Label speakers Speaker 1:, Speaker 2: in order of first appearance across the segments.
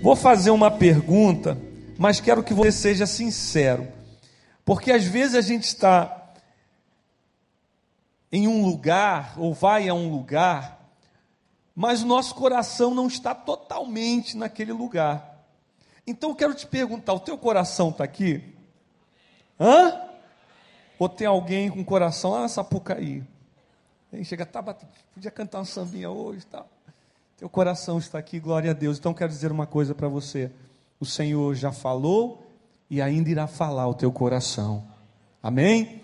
Speaker 1: Vou fazer uma pergunta, mas quero que você seja sincero, porque às vezes a gente está em um lugar, ou vai a um lugar, mas o nosso coração não está totalmente naquele lugar. Então eu quero te perguntar: o teu coração está aqui? Hã? Ou tem alguém com coração lá na Sapucaí? Aí chega, tá, podia cantar uma sambinha hoje, tal. Tá? Teu coração está aqui, glória a Deus. Então quero dizer uma coisa para você. O Senhor já falou e ainda irá falar o teu coração. Amém?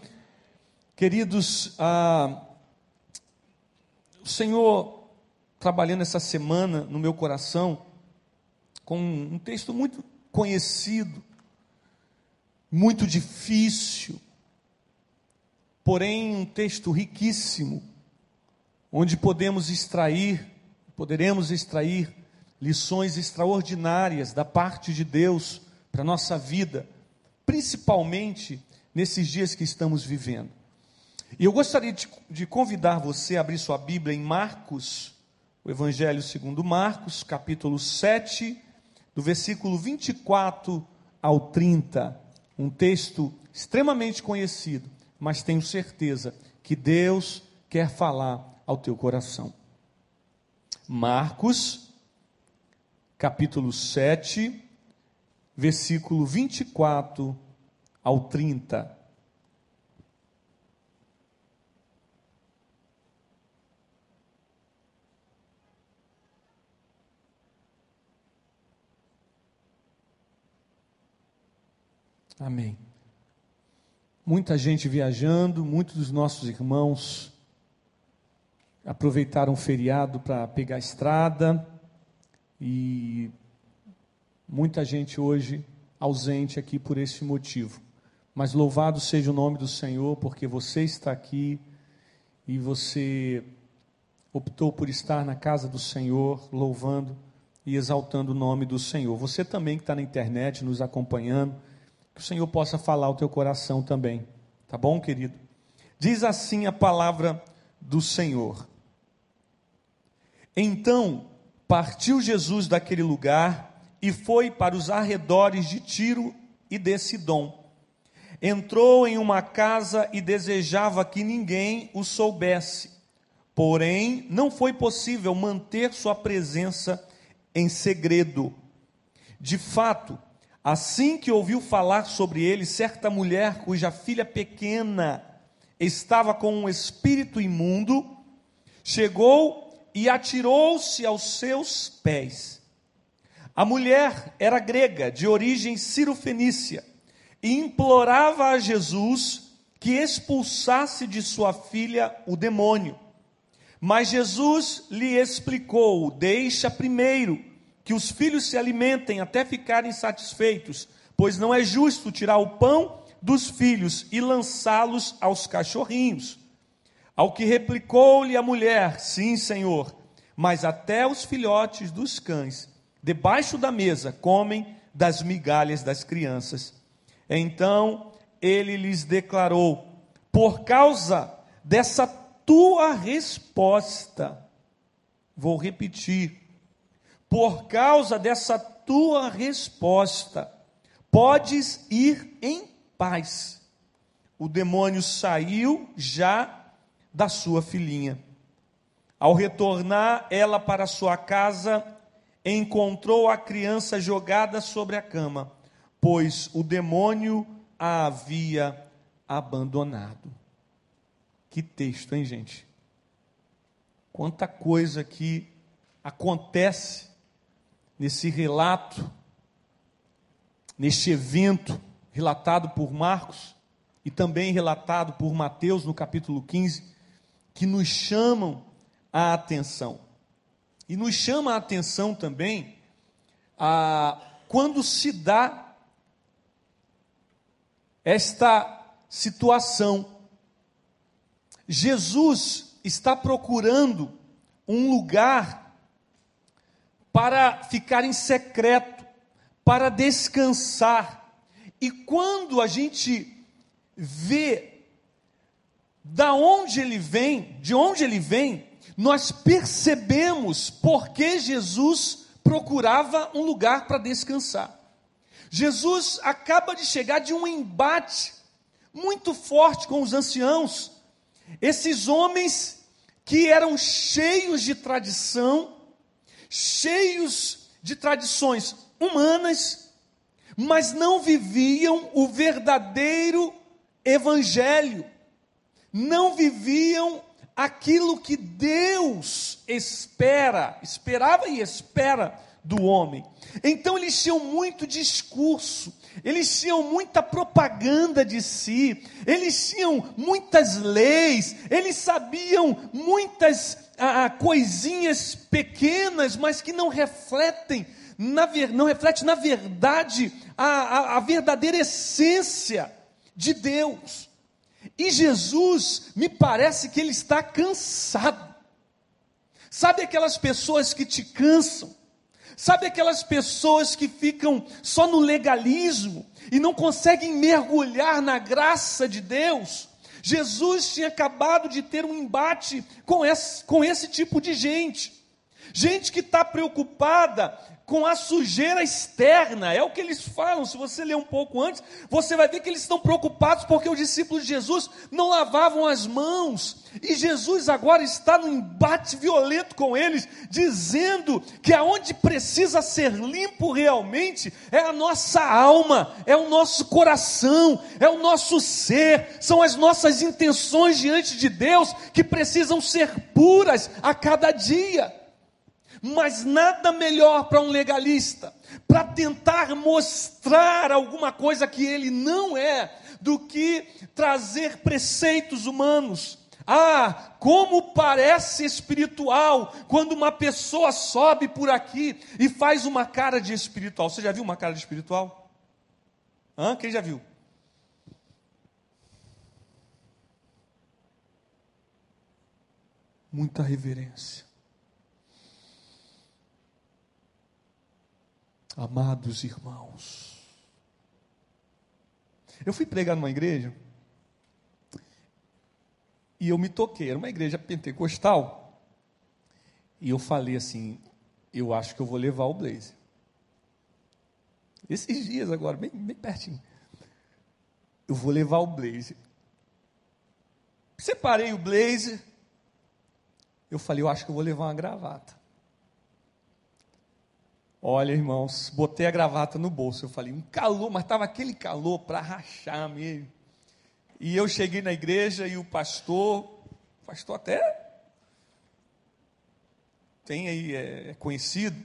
Speaker 1: Queridos, ah, o Senhor trabalhando essa semana no meu coração com um texto muito conhecido, muito difícil, porém um texto riquíssimo, onde podemos extrair poderemos extrair lições extraordinárias da parte de Deus para a nossa vida, principalmente nesses dias que estamos vivendo. E eu gostaria de, de, convidar você a abrir sua Bíblia em Marcos, o Evangelho segundo Marcos, capítulo 7, do versículo 24 ao 30. Um texto extremamente conhecido, mas tenho certeza que Deus quer falar ao teu coração. Marcos, capítulo 7, versículo 24 ao 30. Amém. Muita gente viajando, muitos dos nossos irmãos aproveitaram o feriado para pegar a estrada e muita gente hoje ausente aqui por esse motivo. Mas louvado seja o nome do Senhor, porque você está aqui e você optou por estar na casa do Senhor, louvando e exaltando o nome do Senhor. Você também que está na internet nos acompanhando, que o Senhor possa falar o teu coração também. Tá bom, querido? Diz assim a palavra do Senhor. Então partiu Jesus daquele lugar e foi para os arredores de Tiro e de Sidom. Entrou em uma casa e desejava que ninguém o soubesse. Porém, não foi possível manter sua presença em segredo. De fato, assim que ouviu falar sobre ele, certa mulher cuja filha pequena estava com um espírito imundo, chegou e atirou-se aos seus pés. A mulher era grega, de origem cirofenícia, e implorava a Jesus que expulsasse de sua filha o demônio. Mas Jesus lhe explicou: Deixa primeiro que os filhos se alimentem até ficarem satisfeitos, pois não é justo tirar o pão dos filhos e lançá-los aos cachorrinhos. Ao que replicou-lhe a mulher: Sim, Senhor, mas até os filhotes dos cães, debaixo da mesa, comem das migalhas das crianças. Então ele lhes declarou: Por causa dessa tua resposta, vou repetir, por causa dessa tua resposta, podes ir em paz. O demônio saiu já da sua filhinha. Ao retornar ela para sua casa, encontrou a criança jogada sobre a cama, pois o demônio a havia abandonado. Que texto, hein, gente? Quanta coisa que acontece nesse relato, neste evento relatado por Marcos e também relatado por Mateus no capítulo 15 que nos chamam a atenção. E nos chama a atenção também a, quando se dá esta situação. Jesus está procurando um lugar para ficar em secreto, para descansar. E quando a gente vê da onde ele vem, de onde ele vem, nós percebemos por que Jesus procurava um lugar para descansar. Jesus acaba de chegar de um embate muito forte com os anciãos, esses homens que eram cheios de tradição, cheios de tradições humanas, mas não viviam o verdadeiro evangelho, não viviam aquilo que Deus espera, esperava e espera do homem. Então eles tinham muito discurso, eles tinham muita propaganda de si, eles tinham muitas leis, eles sabiam muitas ah, ah coisinhas pequenas, mas que não refletem, na, não reflete na verdade a, a, a verdadeira essência de Deus. E Jesus, me parece que ele está cansado. Sabe aquelas pessoas que te cansam? Sabe aquelas pessoas que ficam só no legalismo e não conseguem mergulhar na graça de Deus? Jesus tinha acabado de ter um embate com esse, com esse tipo de gente. Gente que está preocupada com a sujeira externa, é o que eles falam. Se você ler um pouco antes, você vai ver que eles estão preocupados porque os discípulos de Jesus não lavavam as mãos, e Jesus agora está no embate violento com eles, dizendo que aonde precisa ser limpo realmente é a nossa alma, é o nosso coração, é o nosso ser, são as nossas intenções diante de Deus que precisam ser puras a cada dia. Mas nada melhor para um legalista, para tentar mostrar alguma coisa que ele não é, do que trazer preceitos humanos. Ah, como parece espiritual quando uma pessoa sobe por aqui e faz uma cara de espiritual. Você já viu uma cara de espiritual? Hã? Quem já viu? Muita reverência. Amados irmãos, eu fui pregar numa igreja e eu me toquei, era uma igreja pentecostal, e eu falei assim: eu acho que eu vou levar o blazer. Esses dias agora, bem, bem pertinho. Eu vou levar o blazer. Separei o blazer. Eu falei, eu acho que eu vou levar uma gravata. Olha, irmãos, botei a gravata no bolso. Eu falei, um calor, mas estava aquele calor para rachar mesmo. E eu cheguei na igreja e o pastor, pastor até tem aí, é, é conhecido,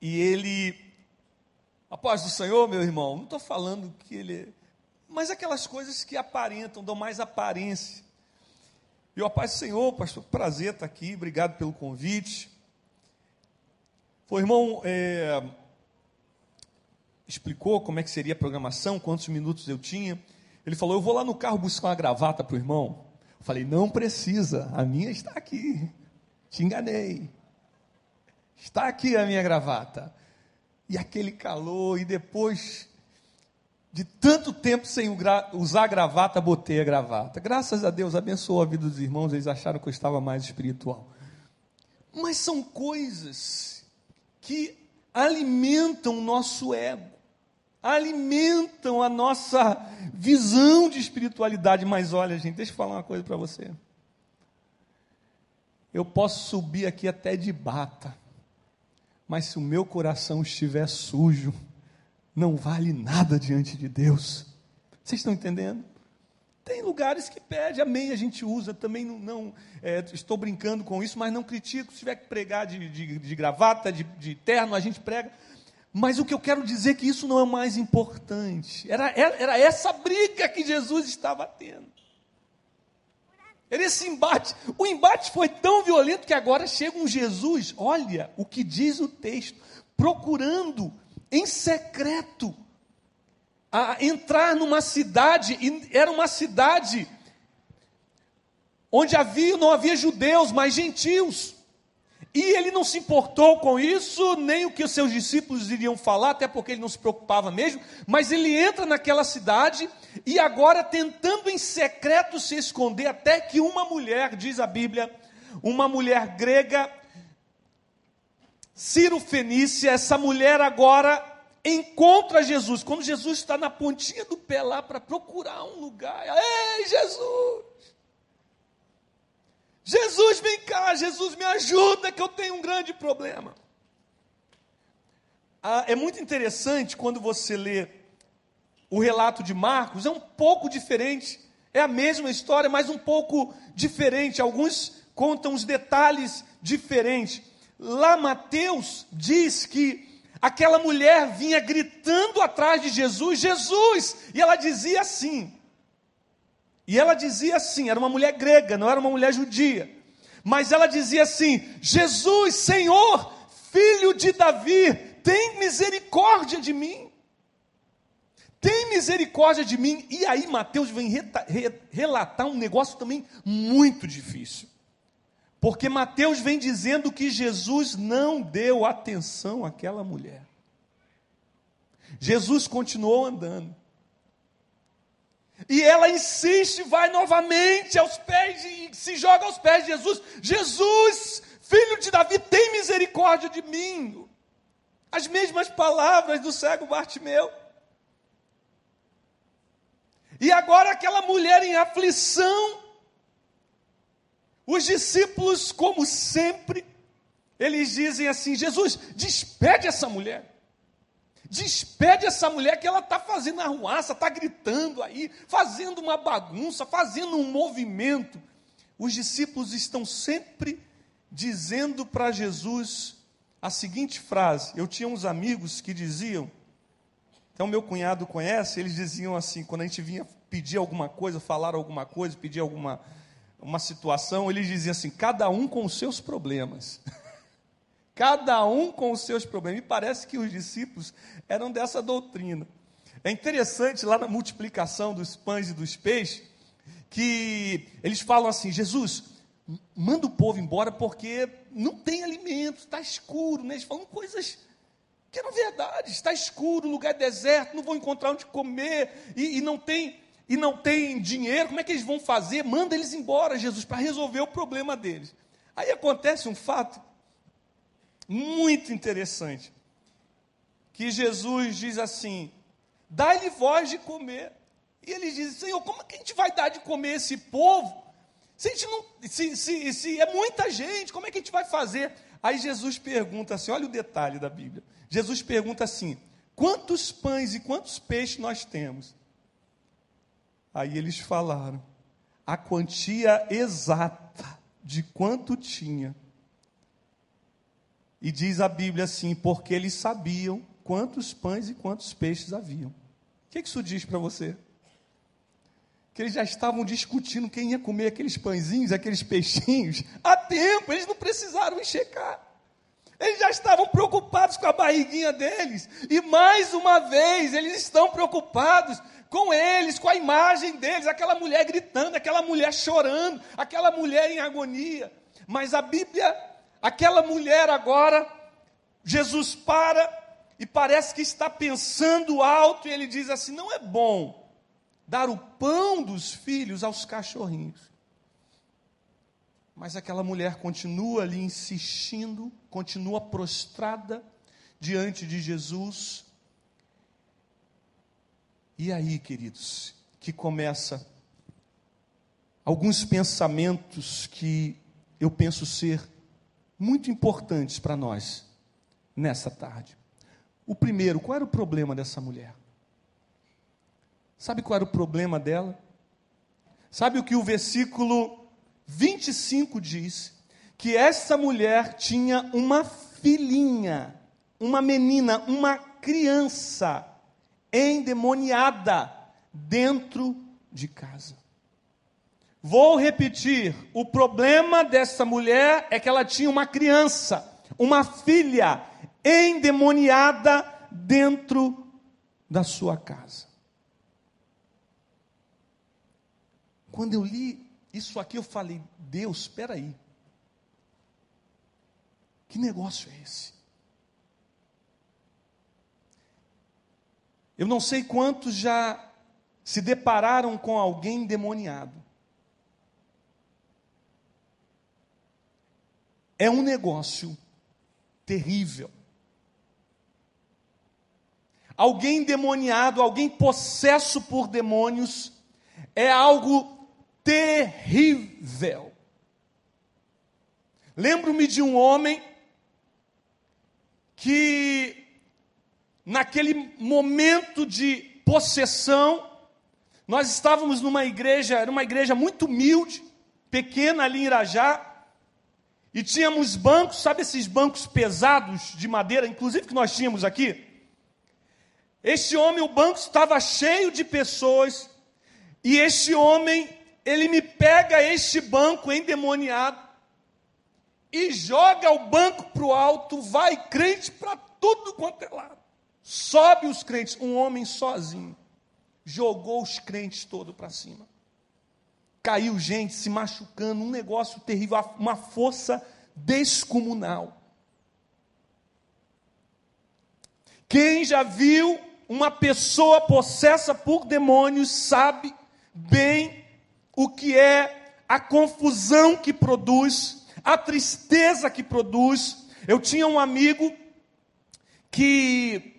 Speaker 1: e ele, após do Senhor, meu irmão, não estou falando que ele, mas aquelas coisas que aparentam, dão mais aparência. E o paz do Senhor, pastor, prazer estar aqui, obrigado pelo convite. O irmão é, explicou como é que seria a programação, quantos minutos eu tinha. Ele falou: Eu vou lá no carro buscar uma gravata para o irmão. Eu falei: Não precisa, a minha está aqui. Te enganei. Está aqui a minha gravata. E aquele calor, e depois de tanto tempo sem usar gravata, botei a gravata. Graças a Deus, abençoou a vida dos irmãos, eles acharam que eu estava mais espiritual. Mas são coisas que alimentam o nosso ego, alimentam a nossa visão de espiritualidade. Mas olha, gente, deixa eu falar uma coisa para você. Eu posso subir aqui até de bata, mas se o meu coração estiver sujo, não vale nada diante de Deus. Vocês estão entendendo? Tem lugares que pede, amém, a gente usa, também não, não é, estou brincando com isso, mas não critico, se tiver que pregar de, de, de gravata, de, de, terno, a gente prega. Mas o que eu quero dizer é que isso não é o mais importante. Era, era, era essa briga que Jesus estava tendo. Era esse embate. O embate foi tão violento que agora chega um Jesus, olha o que diz o texto, procurando em secreto a entrar numa cidade, e era uma cidade onde havia, não havia judeus, mas gentios. E ele não se importou com isso, nem o que os seus discípulos iriam falar, até porque ele não se preocupava mesmo, mas ele entra naquela cidade e agora tentando em secreto se esconder, até que uma mulher, diz a Bíblia, uma mulher grega, Ciro Fenícia, essa mulher agora encontra Jesus. Quando Jesus está na pontinha do pé lá para procurar um lugar. Ei, Jesus! Jesus, vem cá, Jesus, me ajuda, que eu tenho um grande problema. Ah, é muito interessante quando você lê o relato de Marcos, é um pouco diferente, é a mesma história, mas um pouco diferente. Alguns contam os detalhes diferentes. Lá Mateus diz que aquela mulher vinha gritando atrás de Jesus, Jesus, e ela dizia assim. E ela dizia assim, era uma mulher grega, não era uma mulher judia. Mas ela dizia assim: Jesus, Senhor, filho de Davi, tem misericórdia de mim. Tem misericórdia de mim. E aí Mateus vem relatar um negócio também muito difícil. Porque Mateus vem dizendo que Jesus não deu atenção àquela mulher. Jesus continuou andando. E ela insiste, vai novamente aos pés, e se joga aos pés de Jesus. Jesus, filho de Davi, tem misericórdia de mim. As mesmas palavras do cego Bartimeu. E agora aquela mulher em aflição, os discípulos, como sempre, eles dizem assim: Jesus, despede essa mulher. Despede essa mulher que ela está fazendo arruaça, está gritando aí, fazendo uma bagunça, fazendo um movimento. Os discípulos estão sempre dizendo para Jesus a seguinte frase. Eu tinha uns amigos que diziam, então meu cunhado conhece, eles diziam assim, quando a gente vinha pedir alguma coisa, falar alguma coisa, pedir alguma uma situação, eles diziam assim: cada um com os seus problemas. cada um com os seus problemas. Me parece que os discípulos eram dessa doutrina. É interessante lá na multiplicação dos pães e dos peixes, que eles falam assim: Jesus, manda o povo embora porque não tem alimento, está escuro. Né? Eles falam coisas que eram verdade: está escuro, lugar deserto, não vão encontrar onde comer e, e não tem e não tem dinheiro, como é que eles vão fazer? Manda eles embora, Jesus, para resolver o problema deles. Aí acontece um fato muito interessante, que Jesus diz assim: dá-lhe voz de comer. E eles dizem, Senhor, como é que a gente vai dar de comer esse povo? Se, a gente não, se, se, se é muita gente, como é que a gente vai fazer? Aí Jesus pergunta assim: olha o detalhe da Bíblia. Jesus pergunta assim: quantos pães e quantos peixes nós temos? Aí eles falaram a quantia exata de quanto tinha. E diz a Bíblia assim: porque eles sabiam quantos pães e quantos peixes haviam. O que isso diz para você? Que eles já estavam discutindo quem ia comer aqueles pãezinhos, aqueles peixinhos, há tempo, eles não precisaram checar. Eles já estavam preocupados com a barriguinha deles. E mais uma vez, eles estão preocupados com eles, com a imagem deles, aquela mulher gritando, aquela mulher chorando, aquela mulher em agonia. Mas a Bíblia, aquela mulher agora, Jesus para e parece que está pensando alto e ele diz assim: não é bom dar o pão dos filhos aos cachorrinhos. Mas aquela mulher continua ali insistindo, continua prostrada diante de Jesus, e aí, queridos, que começa alguns pensamentos que eu penso ser muito importantes para nós nessa tarde. O primeiro, qual era o problema dessa mulher? Sabe qual era o problema dela? Sabe o que o versículo 25 diz? Que essa mulher tinha uma filhinha, uma menina, uma criança endemoniada dentro de casa. Vou repetir: o problema dessa mulher é que ela tinha uma criança, uma filha endemoniada dentro da sua casa. Quando eu li isso aqui, eu falei: Deus, espera aí. Que negócio é esse? Eu não sei quantos já se depararam com alguém demoniado. É um negócio terrível. Alguém endemoniado, alguém possesso por demônios, é algo terrível. Lembro-me de um homem que, naquele momento de possessão, nós estávamos numa igreja, era uma igreja muito humilde, pequena ali em Irajá, e tínhamos bancos, sabe esses bancos pesados de madeira, inclusive que nós tínhamos aqui? Este homem, o banco estava cheio de pessoas, e este homem, ele me pega este banco endemoniado, e joga o banco para o alto, vai crente para tudo quanto é lado. Sobe os crentes, um homem sozinho, jogou os crentes todo para cima. Caiu gente se machucando, um negócio terrível, uma força descomunal. Quem já viu uma pessoa possessa por demônios sabe bem o que é a confusão que produz, a tristeza que produz. Eu tinha um amigo que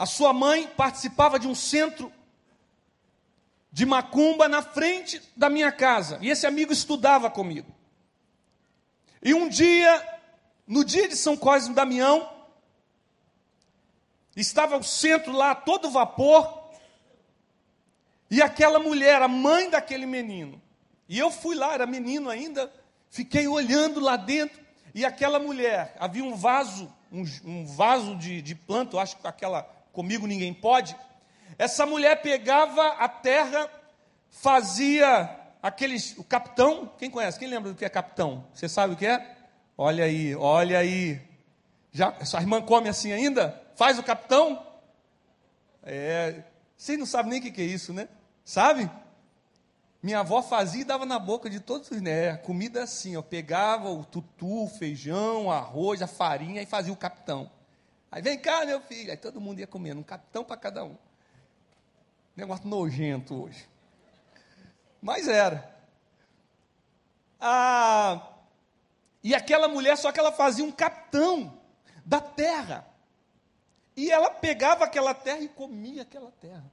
Speaker 1: a sua mãe participava de um centro de macumba na frente da minha casa. E esse amigo estudava comigo. E um dia, no dia de São Cosme Damião, estava o centro lá todo vapor, e aquela mulher, a mãe daquele menino, e eu fui lá, era menino ainda, fiquei olhando lá dentro, e aquela mulher, havia um vaso, um, um vaso de, de planta, acho que aquela comigo ninguém pode, essa mulher pegava a terra, fazia aqueles. O capitão, quem conhece? Quem lembra do que é capitão? Você sabe o que é? Olha aí, olha aí. Já, sua irmã come assim ainda? Faz o capitão? É. Vocês não sabem nem o que é isso, né? Sabe? Minha avó fazia e dava na boca de todos os né? Comida assim, ó. Pegava o tutu, o feijão, o arroz, a farinha e fazia o capitão. Aí vem cá, meu filho. Aí todo mundo ia comendo, um capitão para cada um. Negócio nojento hoje. Mas era. Ah, e aquela mulher, só que ela fazia um capitão da terra. E ela pegava aquela terra e comia aquela terra.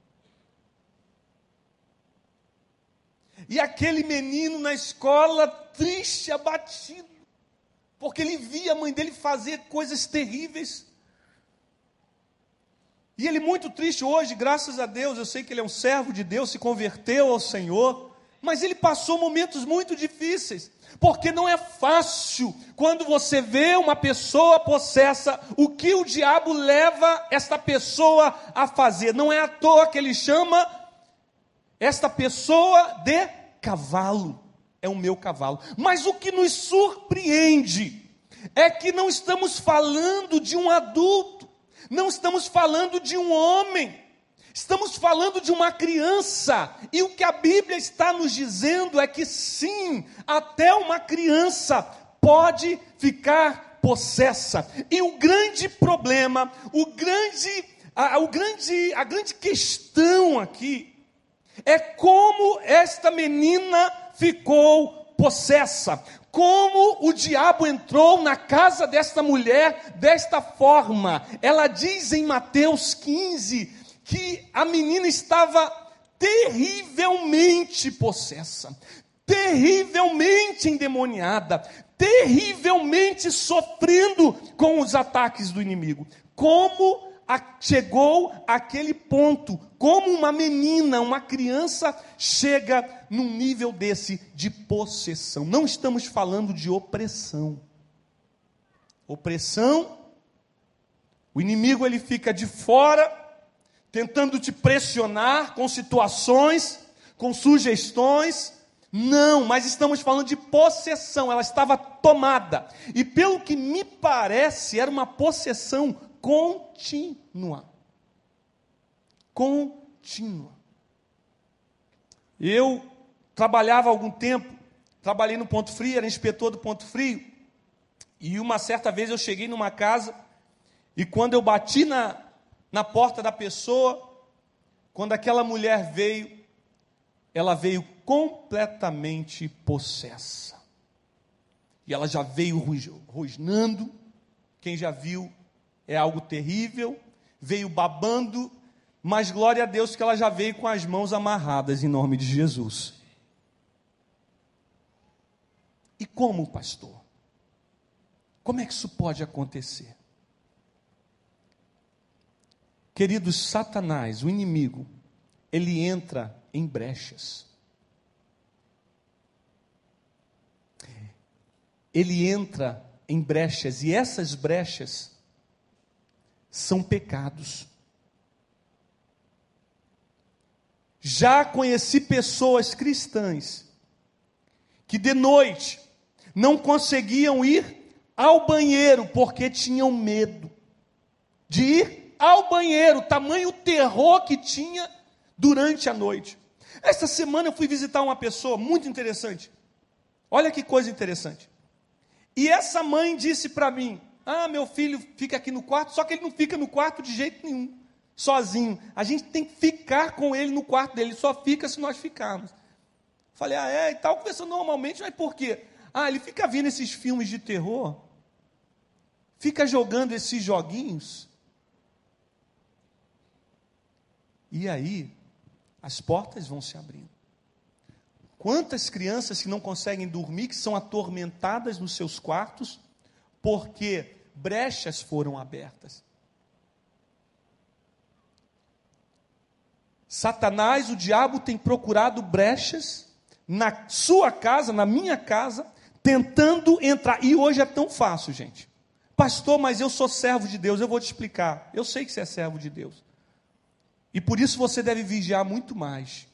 Speaker 1: E aquele menino na escola, triste, abatido, porque ele via a mãe dele fazer coisas terríveis. E ele muito triste hoje, graças a Deus, eu sei que ele é um servo de Deus, se converteu ao Senhor, mas ele passou momentos muito difíceis, porque não é fácil quando você vê uma pessoa possessa, o que o diabo leva esta pessoa a fazer. Não é à toa que ele chama esta pessoa de cavalo. É o meu cavalo. Mas o que nos surpreende é que não estamos falando de um adulto não estamos falando de um homem, estamos falando de uma criança. E o que a Bíblia está nos dizendo é que sim, até uma criança pode ficar possessa. E o grande problema, o grande, a, o grande, a grande questão aqui é como esta menina ficou possessa como o diabo entrou na casa desta mulher desta forma. Ela diz em Mateus 15 que a menina estava terrivelmente possessa, terrivelmente endemoniada, terrivelmente sofrendo com os ataques do inimigo. Como chegou àquele ponto, como uma menina, uma criança chega num nível desse de possessão. Não estamos falando de opressão. Opressão, o inimigo ele fica de fora, tentando te pressionar com situações, com sugestões. Não, mas estamos falando de possessão, ela estava tomada. E pelo que me parece, era uma possessão contínua. Contínua. Eu trabalhava algum tempo, trabalhei no Ponto Frio, era inspetor do Ponto Frio, e uma certa vez eu cheguei numa casa, e quando eu bati na, na porta da pessoa, quando aquela mulher veio, ela veio completamente possessa. E ela já veio rosnando, quem já viu, é algo terrível, veio babando, mas glória a Deus que ela já veio com as mãos amarradas em nome de Jesus. E como, pastor? Como é que isso pode acontecer? Queridos, Satanás, o inimigo, ele entra em brechas. Ele entra em brechas, e essas brechas são pecados. Já conheci pessoas cristãs que de noite não conseguiam ir ao banheiro porque tinham medo de ir ao banheiro, tamanho terror que tinha durante a noite. Esta semana eu fui visitar uma pessoa muito interessante. Olha que coisa interessante. E essa mãe disse para mim: Ah, meu filho fica aqui no quarto, só que ele não fica no quarto de jeito nenhum, sozinho. A gente tem que ficar com ele no quarto dele, ele só fica se nós ficarmos. Falei, ah, é, e tal, conversando normalmente, mas por quê? Ah, ele fica vendo esses filmes de terror, fica jogando esses joguinhos. E aí, as portas vão se abrindo. Quantas crianças que não conseguem dormir, que são atormentadas nos seus quartos, porque brechas foram abertas. Satanás, o diabo, tem procurado brechas na sua casa, na minha casa, tentando entrar. E hoje é tão fácil, gente. Pastor, mas eu sou servo de Deus, eu vou te explicar. Eu sei que você é servo de Deus. E por isso você deve vigiar muito mais.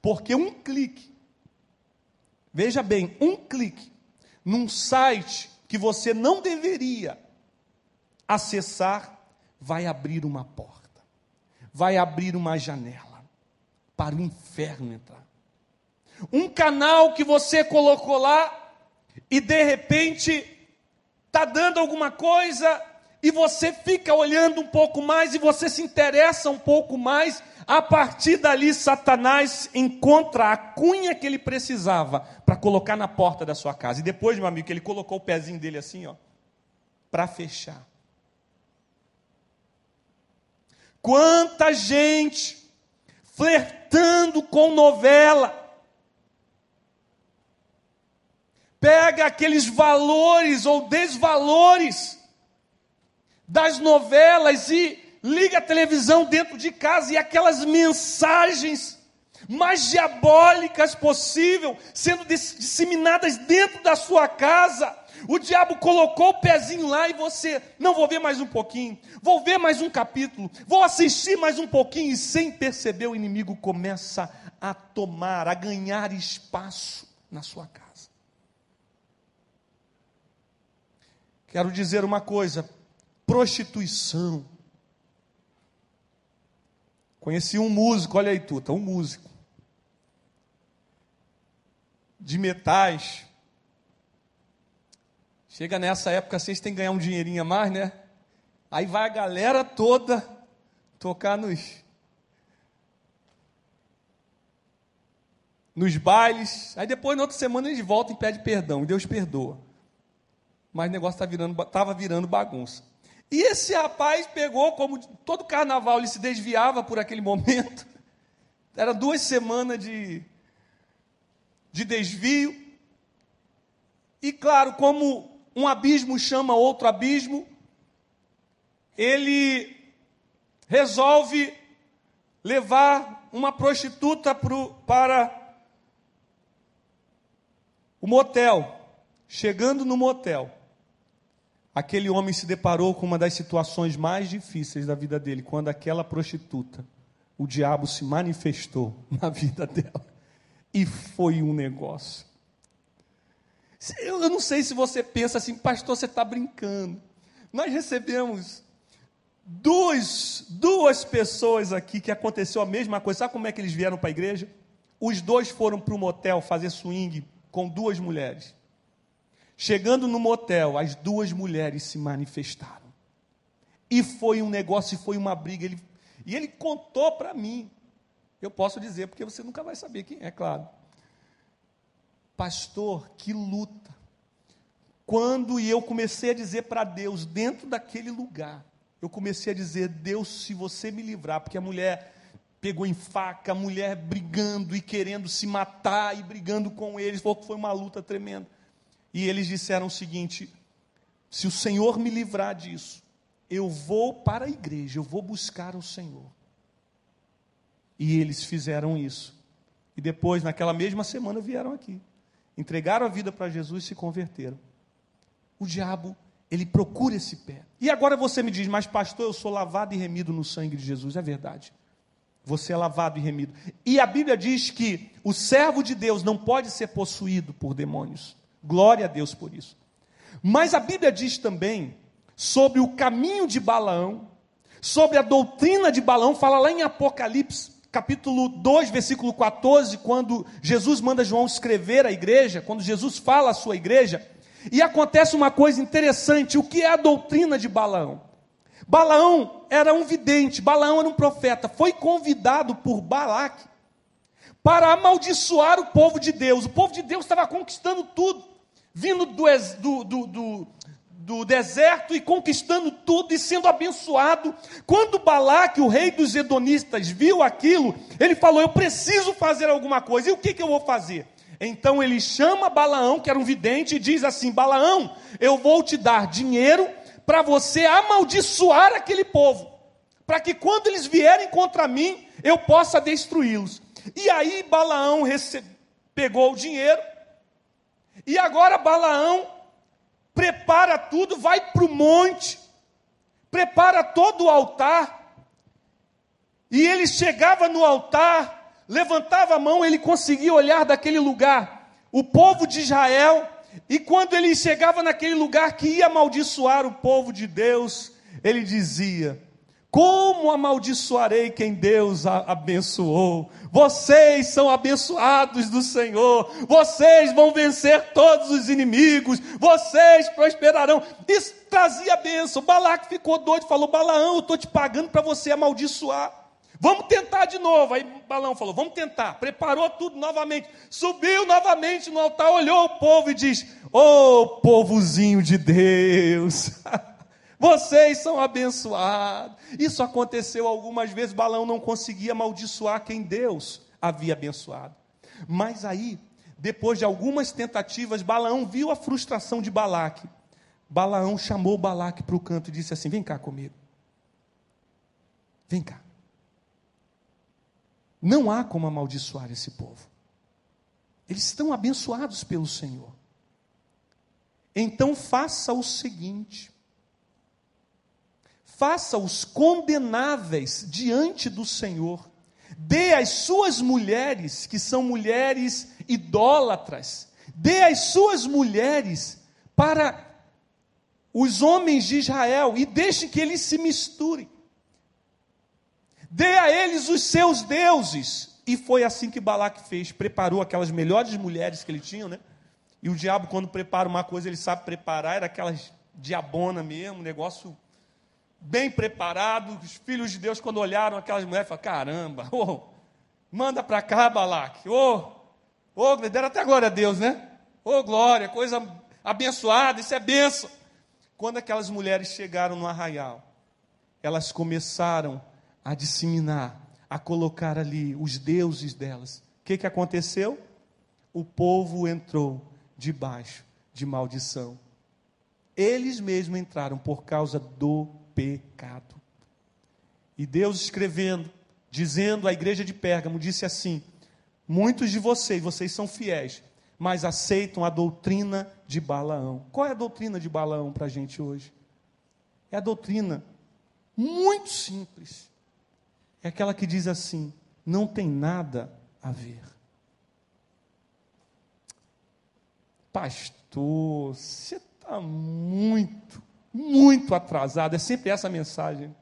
Speaker 1: Porque um clique, veja bem, um clique num site que você não deveria acessar, vai abrir uma porta, vai abrir uma janela para o inferno entrar. Um canal que você colocou lá e de repente está dando alguma coisa e você fica olhando um pouco mais e você se interessa um pouco mais, a partir dali Satanás encontra a cunha que ele precisava para colocar na porta da sua casa. E depois, meu amigo, que ele colocou o pezinho dele assim, ó, para fechar. Quanta gente flertando com novela. Pega aqueles valores ou desvalores das novelas e liga a televisão dentro de casa e aquelas mensagens mais diabólicas possível sendo disseminadas dentro da sua casa. O diabo colocou o pezinho lá e você, não vou ver mais um pouquinho, vou ver mais um capítulo, vou assistir mais um pouquinho, e sem perceber, o inimigo começa a tomar, a ganhar espaço na sua casa. Quero dizer uma coisa: prostituição. Conheci um músico, olha aí, Tuta, um músico. De metais. Chega nessa época, vocês têm que ganhar um dinheirinho a mais, né? Aí vai a galera toda tocar nos. Nos bailes. Aí depois, na outra semana, eles voltam e pedem perdão. E Deus perdoa. Mas o negócio estava tá virando, tava virando bagunça. E esse rapaz pegou, como todo carnaval ele se desviava por aquele momento, era duas semanas de, de desvio. E claro, como um abismo chama outro abismo, ele resolve levar uma prostituta pro, para o motel. Chegando no motel, aquele homem se deparou com uma das situações mais difíceis da vida dele, quando aquela prostituta, o diabo se manifestou na vida dela. E foi um negócio. Eu não sei se você pensa assim, pastor, você está brincando. Nós recebemos duas, duas pessoas aqui que aconteceu a mesma coisa. Sabe como é que eles vieram para a igreja? Os dois foram para um motel fazer swing com duas mulheres. Chegando no motel, as duas mulheres se manifestaram. E foi um negócio, e foi uma briga. Ele, e ele contou para mim. Eu posso dizer, porque você nunca vai saber quem é, claro. Pastor, que luta. quando e eu comecei a dizer para Deus, dentro daquele lugar, eu comecei a dizer: Deus, se você me livrar, porque a mulher pegou em faca, a mulher brigando e querendo se matar e brigando com eles, foi uma luta tremenda. E eles disseram o seguinte: se o Senhor me livrar disso, eu vou para a igreja, eu vou buscar o Senhor. E eles fizeram isso. E depois, naquela mesma semana, vieram aqui. Entregaram a vida para Jesus e se converteram. O diabo, ele procura esse pé. E agora você me diz, mas pastor, eu sou lavado e remido no sangue de Jesus. É verdade. Você é lavado e remido. E a Bíblia diz que o servo de Deus não pode ser possuído por demônios. Glória a Deus por isso. Mas a Bíblia diz também sobre o caminho de Balaão, sobre a doutrina de Balaão, fala lá em Apocalipse, capítulo 2, versículo 14, quando Jesus manda João escrever a igreja, quando Jesus fala à sua igreja, e acontece uma coisa interessante: o que é a doutrina de Balaão? Balaão era um vidente, Balaão era um profeta, foi convidado por Balaque para amaldiçoar o povo de Deus. O povo de Deus estava conquistando tudo, vindo do, do, do, do, do deserto e conquistando tudo e sendo abençoado. Quando Balaque, o rei dos Edonistas, viu aquilo, ele falou: Eu preciso fazer alguma coisa. E o que, que eu vou fazer? Então ele chama Balaão, que era um vidente, e diz assim: Balaão, eu vou te dar dinheiro para você amaldiçoar aquele povo, para que quando eles vierem contra mim, eu possa destruí-los. E aí Balaão recebe, pegou o dinheiro, e agora Balaão prepara tudo, vai para o monte, prepara todo o altar, e ele chegava no altar, levantava a mão, ele conseguia olhar daquele lugar o povo de Israel. E quando ele chegava naquele lugar que ia amaldiçoar o povo de Deus, ele dizia: Como amaldiçoarei quem Deus abençoou? Vocês são abençoados do Senhor, vocês vão vencer todos os inimigos, vocês prosperarão. Isso trazia bênção. Balaque ficou doido, falou: Balaão, eu estou te pagando para você amaldiçoar. Vamos tentar de novo. Aí Balão falou: Vamos tentar. Preparou tudo novamente. Subiu novamente no altar, olhou o povo e diz: Ô oh, povozinho de Deus, vocês são abençoados. Isso aconteceu algumas vezes. Balão não conseguia amaldiçoar quem Deus havia abençoado. Mas aí, depois de algumas tentativas, Balaão viu a frustração de Balaque. Balaão chamou Balaque para o canto e disse assim: Vem cá comigo. Vem cá. Não há como amaldiçoar esse povo. Eles estão abençoados pelo Senhor. Então faça o seguinte: faça-os condenáveis diante do Senhor, dê às suas mulheres, que são mulheres idólatras, dê às suas mulheres para os homens de Israel e deixe que eles se misturem. Dê a eles os seus deuses. E foi assim que Balaque fez. Preparou aquelas melhores mulheres que ele tinha, né? E o diabo, quando prepara uma coisa, ele sabe preparar. Era aquelas diabona mesmo, negócio bem preparado. Os filhos de Deus, quando olharam aquelas mulheres, falaram: caramba, oh, manda para cá, Balaque. Oh, oh, deram até glória a Deus, né? Oh, glória, coisa abençoada, isso é benção. Quando aquelas mulheres chegaram no arraial, elas começaram a disseminar, a colocar ali os deuses delas. O que, que aconteceu? O povo entrou debaixo de maldição. Eles mesmos entraram por causa do pecado. E Deus escrevendo, dizendo à igreja de Pérgamo, disse assim: Muitos de vocês, vocês são fiéis, mas aceitam a doutrina de Balaão. Qual é a doutrina de Balaão para a gente hoje? É a doutrina muito simples é aquela que diz assim: não tem nada a ver. Pastor, você está muito, muito atrasado. É sempre essa mensagem.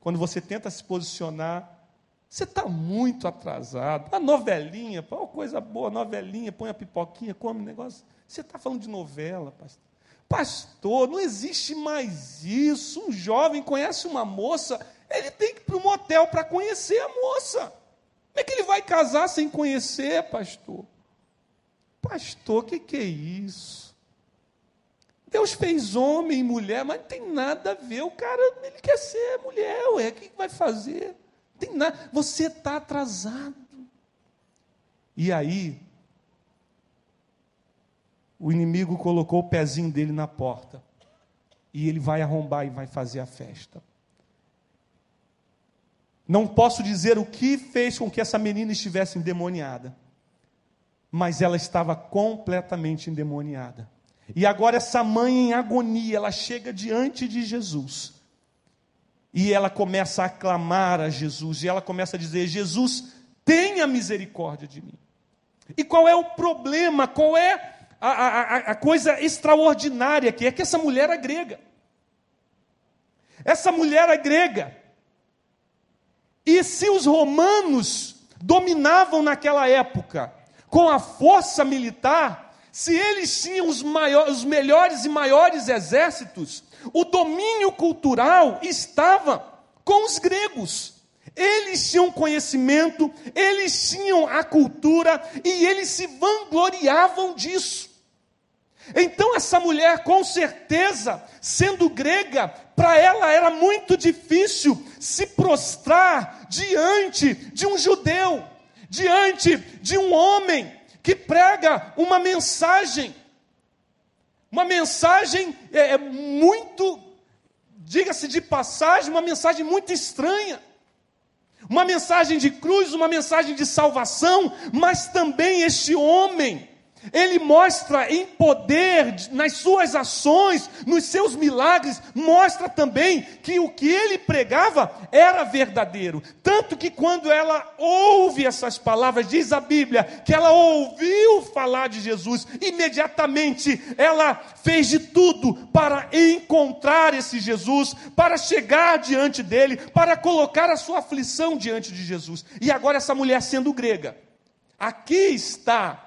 Speaker 1: Quando você tenta se posicionar, você está muito atrasado. A novelinha, pô, coisa boa, novelinha, põe a pipoquinha, come o negócio. Você está falando de novela, pastor. Pastor, não existe mais isso. Um jovem conhece uma moça, ele tem que ir para um motel para conhecer a moça. Como é que ele vai casar sem conhecer, pastor? Pastor, o que, que é isso? Deus fez homem e mulher, mas não tem nada a ver. O cara, ele quer ser mulher, ué, o que vai fazer? Não tem nada. Você está atrasado. E aí, o inimigo colocou o pezinho dele na porta. E ele vai arrombar e vai fazer a festa. Não posso dizer o que fez com que essa menina estivesse endemoniada, mas ela estava completamente endemoniada. E agora essa mãe em agonia, ela chega diante de Jesus. E ela começa a clamar a Jesus, e ela começa a dizer: Jesus, tenha misericórdia de mim. E qual é o problema? Qual é a, a, a coisa extraordinária que é que essa mulher é grega? Essa mulher é grega. E se os romanos dominavam naquela época com a força militar, se eles tinham os, maiores, os melhores e maiores exércitos, o domínio cultural estava com os gregos. Eles tinham conhecimento, eles tinham a cultura e eles se vangloriavam disso. Então, essa mulher, com certeza, sendo grega, para ela era muito difícil se prostrar diante de um judeu, diante de um homem que prega uma mensagem, uma mensagem é, é muito, diga-se de passagem, uma mensagem muito estranha. Uma mensagem de cruz, uma mensagem de salvação, mas também este homem ele mostra em poder, nas suas ações, nos seus milagres, mostra também que o que ele pregava era verdadeiro. Tanto que quando ela ouve essas palavras, diz a Bíblia, que ela ouviu falar de Jesus, imediatamente ela fez de tudo para encontrar esse Jesus, para chegar diante dele, para colocar a sua aflição diante de Jesus. E agora, essa mulher sendo grega, aqui está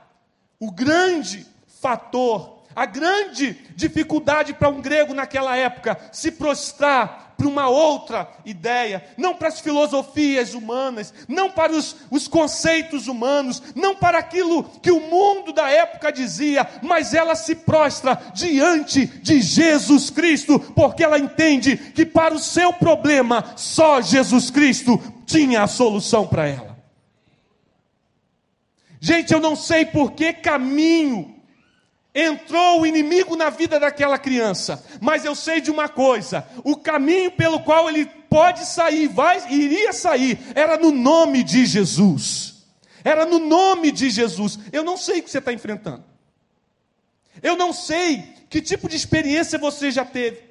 Speaker 1: o grande fator, a grande dificuldade para um grego naquela época se prostrar para uma outra ideia, não para as filosofias humanas, não para os, os conceitos humanos, não para aquilo que o mundo da época dizia, mas ela se prostra diante de Jesus Cristo, porque ela entende que para o seu problema só Jesus Cristo tinha a solução para ela. Gente, eu não sei por que caminho entrou o inimigo na vida daquela criança, mas eu sei de uma coisa: o caminho pelo qual ele pode sair, vai, iria sair, era no nome de Jesus. Era no nome de Jesus. Eu não sei o que você está enfrentando. Eu não sei que tipo de experiência você já teve.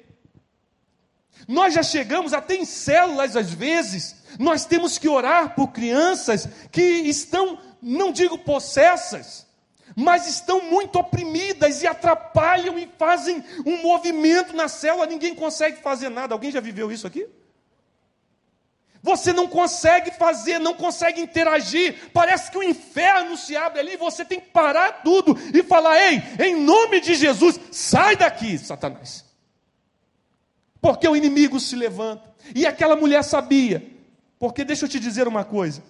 Speaker 1: Nós já chegamos até em células às vezes. Nós temos que orar por crianças que estão não digo possessas, mas estão muito oprimidas e atrapalham e fazem um movimento na célula, ninguém consegue fazer nada. Alguém já viveu isso aqui? Você não consegue fazer, não consegue interagir. Parece que o inferno se abre ali. Você tem que parar tudo e falar: Ei, em nome de Jesus, sai daqui, Satanás. Porque o inimigo se levanta. E aquela mulher sabia. Porque deixa eu te dizer uma coisa: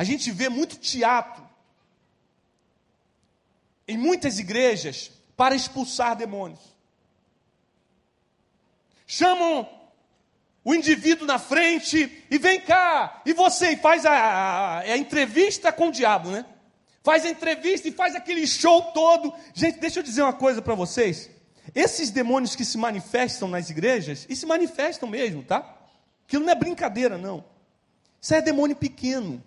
Speaker 1: a gente vê muito teatro em muitas igrejas para expulsar demônios. Chamam o indivíduo na frente e vem cá, e você faz a, a, a, entrevista com o diabo, né? Faz a entrevista e faz aquele show todo. Gente, deixa eu dizer uma coisa para vocês. Esses demônios que se manifestam nas igrejas, e se manifestam mesmo, tá? Aquilo não é brincadeira, não. Isso é demônio pequeno.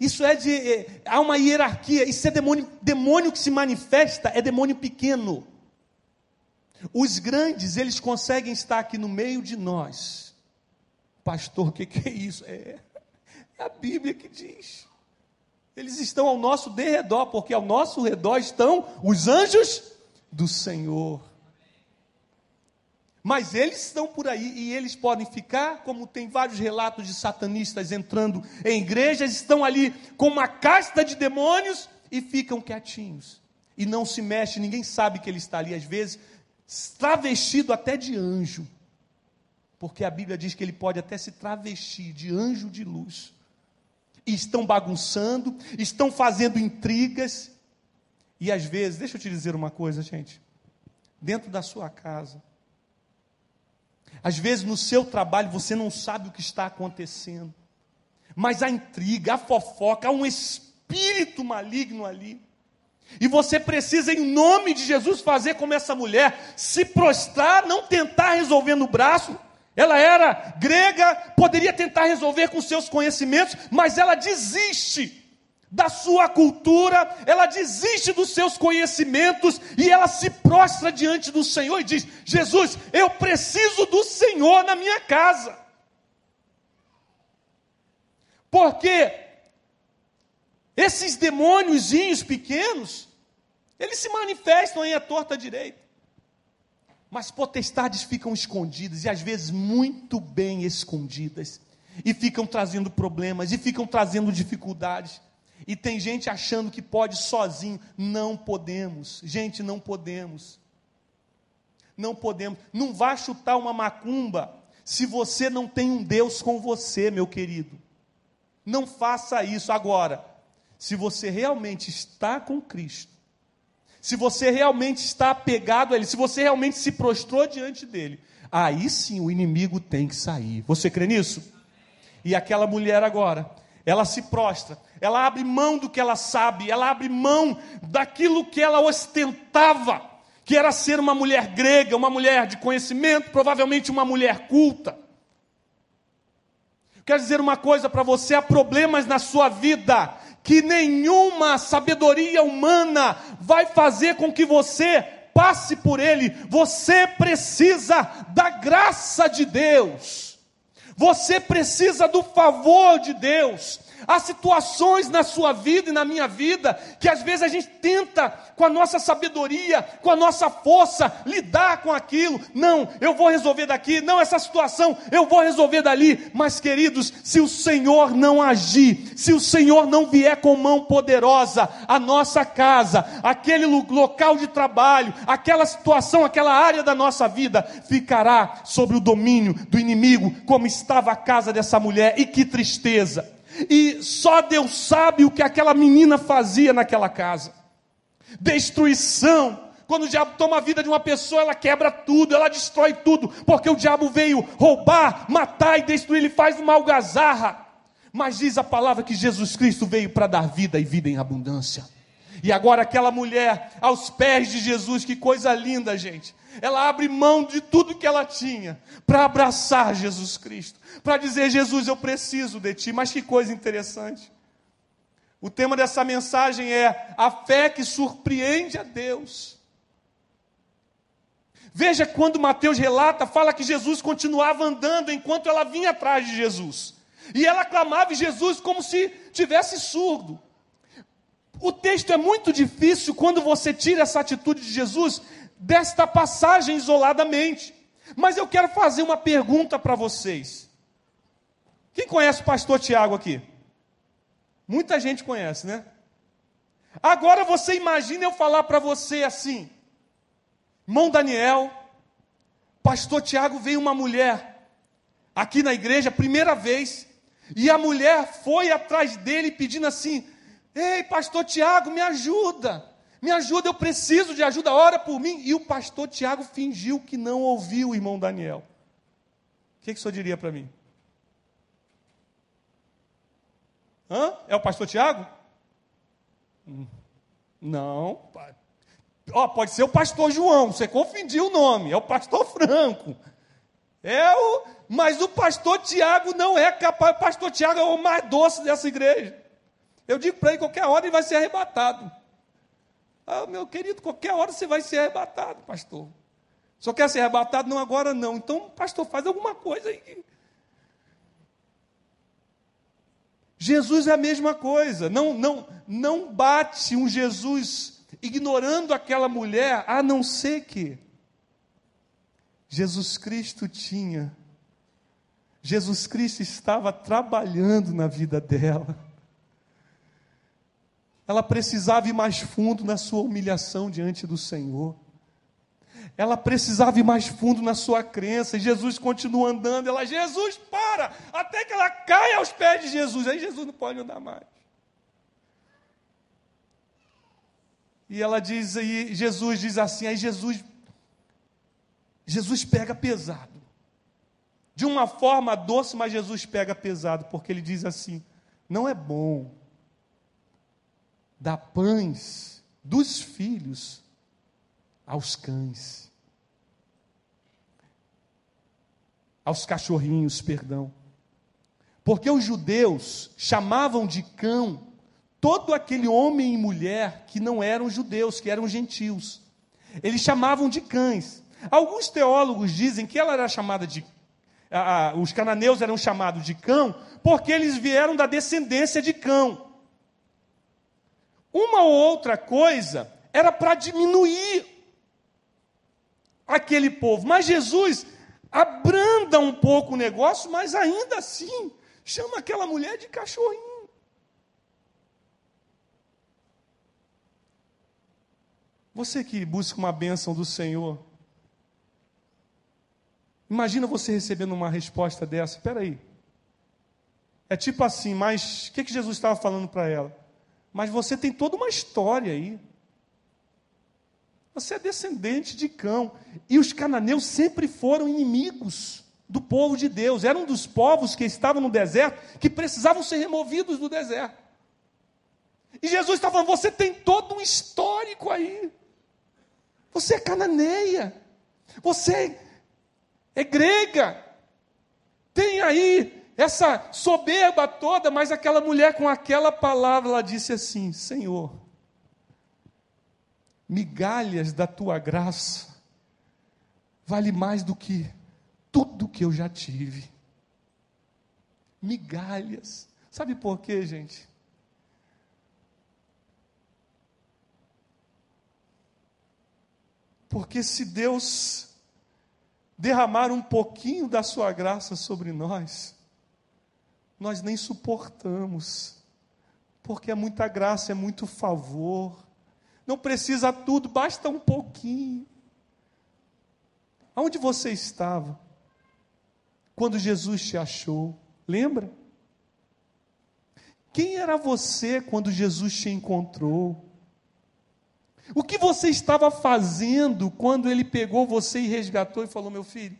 Speaker 1: Isso é de. É, há uma hierarquia. Isso é demônio. Demônio que se manifesta é demônio pequeno. Os grandes, eles conseguem estar aqui no meio de nós. Pastor, o que, que é isso? É, é a Bíblia que diz. Eles estão ao nosso derredor, porque ao nosso redor estão os anjos do Senhor. Mas eles estão por aí e eles podem ficar, como tem vários relatos de satanistas entrando em igrejas, estão ali com uma casta de demônios e ficam quietinhos. E não se mexe, ninguém sabe que ele está ali, às vezes, travestido até de anjo. Porque a Bíblia diz que ele pode até se travestir de anjo de luz. E estão bagunçando, estão fazendo intrigas. E às vezes, deixa eu te dizer uma coisa, gente. Dentro da sua casa, às vezes no seu trabalho você não sabe o que está acontecendo, mas a intriga, a fofoca, há um espírito maligno ali. E você precisa, em nome de Jesus, fazer como essa mulher, se prostrar, não tentar resolver no braço. Ela era grega, poderia tentar resolver com seus conhecimentos, mas ela desiste da sua cultura, ela desiste dos seus conhecimentos e ela se prostra diante do Senhor e diz: Jesus, eu preciso do Senhor na minha casa. Porque esses demôniozinhos pequenos, eles se manifestam em a torta direita. Mas potestades ficam escondidas e às vezes muito bem escondidas. E ficam trazendo problemas, e ficam trazendo dificuldades. E tem gente achando que pode sozinho. Não podemos. Gente, não podemos. Não podemos. Não vá chutar uma macumba se você não tem um Deus com você, meu querido. Não faça isso. Agora, se você realmente está com Cristo, se você realmente está apegado a Ele, se você realmente se prostrou diante dele, aí sim o inimigo tem que sair. Você crê nisso? E aquela mulher agora, ela se prostra, ela abre mão do que ela sabe, ela abre mão daquilo que ela ostentava, que era ser uma mulher grega, uma mulher de conhecimento, provavelmente uma mulher culta. Quero dizer uma coisa para você: há problemas na sua vida que nenhuma sabedoria humana vai fazer com que você passe por ele. Você precisa da graça de Deus. Você precisa do favor de Deus. Há situações na sua vida e na minha vida que às vezes a gente tenta, com a nossa sabedoria, com a nossa força, lidar com aquilo. Não, eu vou resolver daqui. Não, essa situação eu vou resolver dali. Mas, queridos, se o Senhor não agir, se o Senhor não vier com mão poderosa, a nossa casa, aquele local de trabalho, aquela situação, aquela área da nossa vida, ficará sobre o domínio do inimigo, como estava a casa dessa mulher. E que tristeza! E só Deus sabe o que aquela menina fazia naquela casa. Destruição. Quando o diabo toma a vida de uma pessoa, ela quebra tudo, ela destrói tudo, porque o diabo veio roubar, matar e destruir, ele faz uma algazarra. Mas diz a palavra que Jesus Cristo veio para dar vida e vida em abundância. E agora aquela mulher aos pés de Jesus, que coisa linda, gente. Ela abre mão de tudo que ela tinha para abraçar Jesus Cristo, para dizer: Jesus, eu preciso de ti. Mas que coisa interessante. O tema dessa mensagem é a fé que surpreende a Deus. Veja quando Mateus relata, fala que Jesus continuava andando enquanto ela vinha atrás de Jesus. E ela clamava Jesus como se tivesse surdo. O texto é muito difícil quando você tira essa atitude de Jesus desta passagem isoladamente. Mas eu quero fazer uma pergunta para vocês. Quem conhece o pastor Tiago aqui? Muita gente conhece, né? Agora você imagina eu falar para você assim: irmão Daniel, pastor Tiago veio uma mulher aqui na igreja, primeira vez, e a mulher foi atrás dele pedindo assim: Ei, pastor Tiago, me ajuda. Me ajuda, eu preciso de ajuda, ora por mim. E o pastor Tiago fingiu que não ouviu o irmão Daniel. O que, que o senhor diria para mim? Hã? É o pastor Tiago? Hum, não. Ó, pode ser o pastor João, você confundiu o nome, é o pastor Franco. É o, mas o pastor Tiago não é capaz, o pastor Tiago é o mais doce dessa igreja. Eu digo para ele, qualquer hora ele vai ser arrebatado. Ah, meu querido, qualquer hora você vai ser arrebatado, pastor. Só quer ser arrebatado? Não, agora não. Então, pastor, faz alguma coisa aí. Jesus é a mesma coisa. Não, não, não bate um Jesus ignorando aquela mulher, a não ser que Jesus Cristo tinha. Jesus Cristo estava trabalhando na vida dela. Ela precisava ir mais fundo na sua humilhação diante do Senhor. Ela precisava ir mais fundo na sua crença. E Jesus continua andando. Ela, Jesus, para! Até que ela caia aos pés de Jesus. Aí Jesus não pode andar mais. E ela diz, e Jesus diz assim, aí Jesus, Jesus pega pesado. De uma forma doce, mas Jesus pega pesado, porque ele diz assim: não é bom dar pães dos filhos aos cães, aos cachorrinhos, perdão. Porque os judeus chamavam de cão todo aquele homem e mulher que não eram judeus, que eram gentios. Eles chamavam de cães. Alguns teólogos dizem que ela era chamada de. Ah, os cananeus eram chamados de cão porque eles vieram da descendência de cão. Uma ou outra coisa era para diminuir aquele povo. Mas Jesus abranda um pouco o negócio, mas ainda assim chama aquela mulher de cachorrinho. Você que busca uma bênção do Senhor, imagina você recebendo uma resposta dessa. Espera aí. É tipo assim, mas o que, que Jesus estava falando para ela? Mas você tem toda uma história aí. Você é descendente de cão. E os cananeus sempre foram inimigos do povo de Deus. Eram dos povos que estavam no deserto, que precisavam ser removidos do deserto. E Jesus está falando: você tem todo um histórico aí. Você é cananeia. Você é grega. Tem aí essa soberba toda, mas aquela mulher com aquela palavra, ela disse assim: Senhor, migalhas da tua graça vale mais do que tudo que eu já tive. Migalhas. Sabe por quê, gente? Porque se Deus derramar um pouquinho da sua graça sobre nós, nós nem suportamos. Porque é muita graça, é muito favor. Não precisa tudo, basta um pouquinho. Aonde você estava quando Jesus te achou? Lembra? Quem era você quando Jesus te encontrou? O que você estava fazendo quando ele pegou você e resgatou e falou: Meu filho,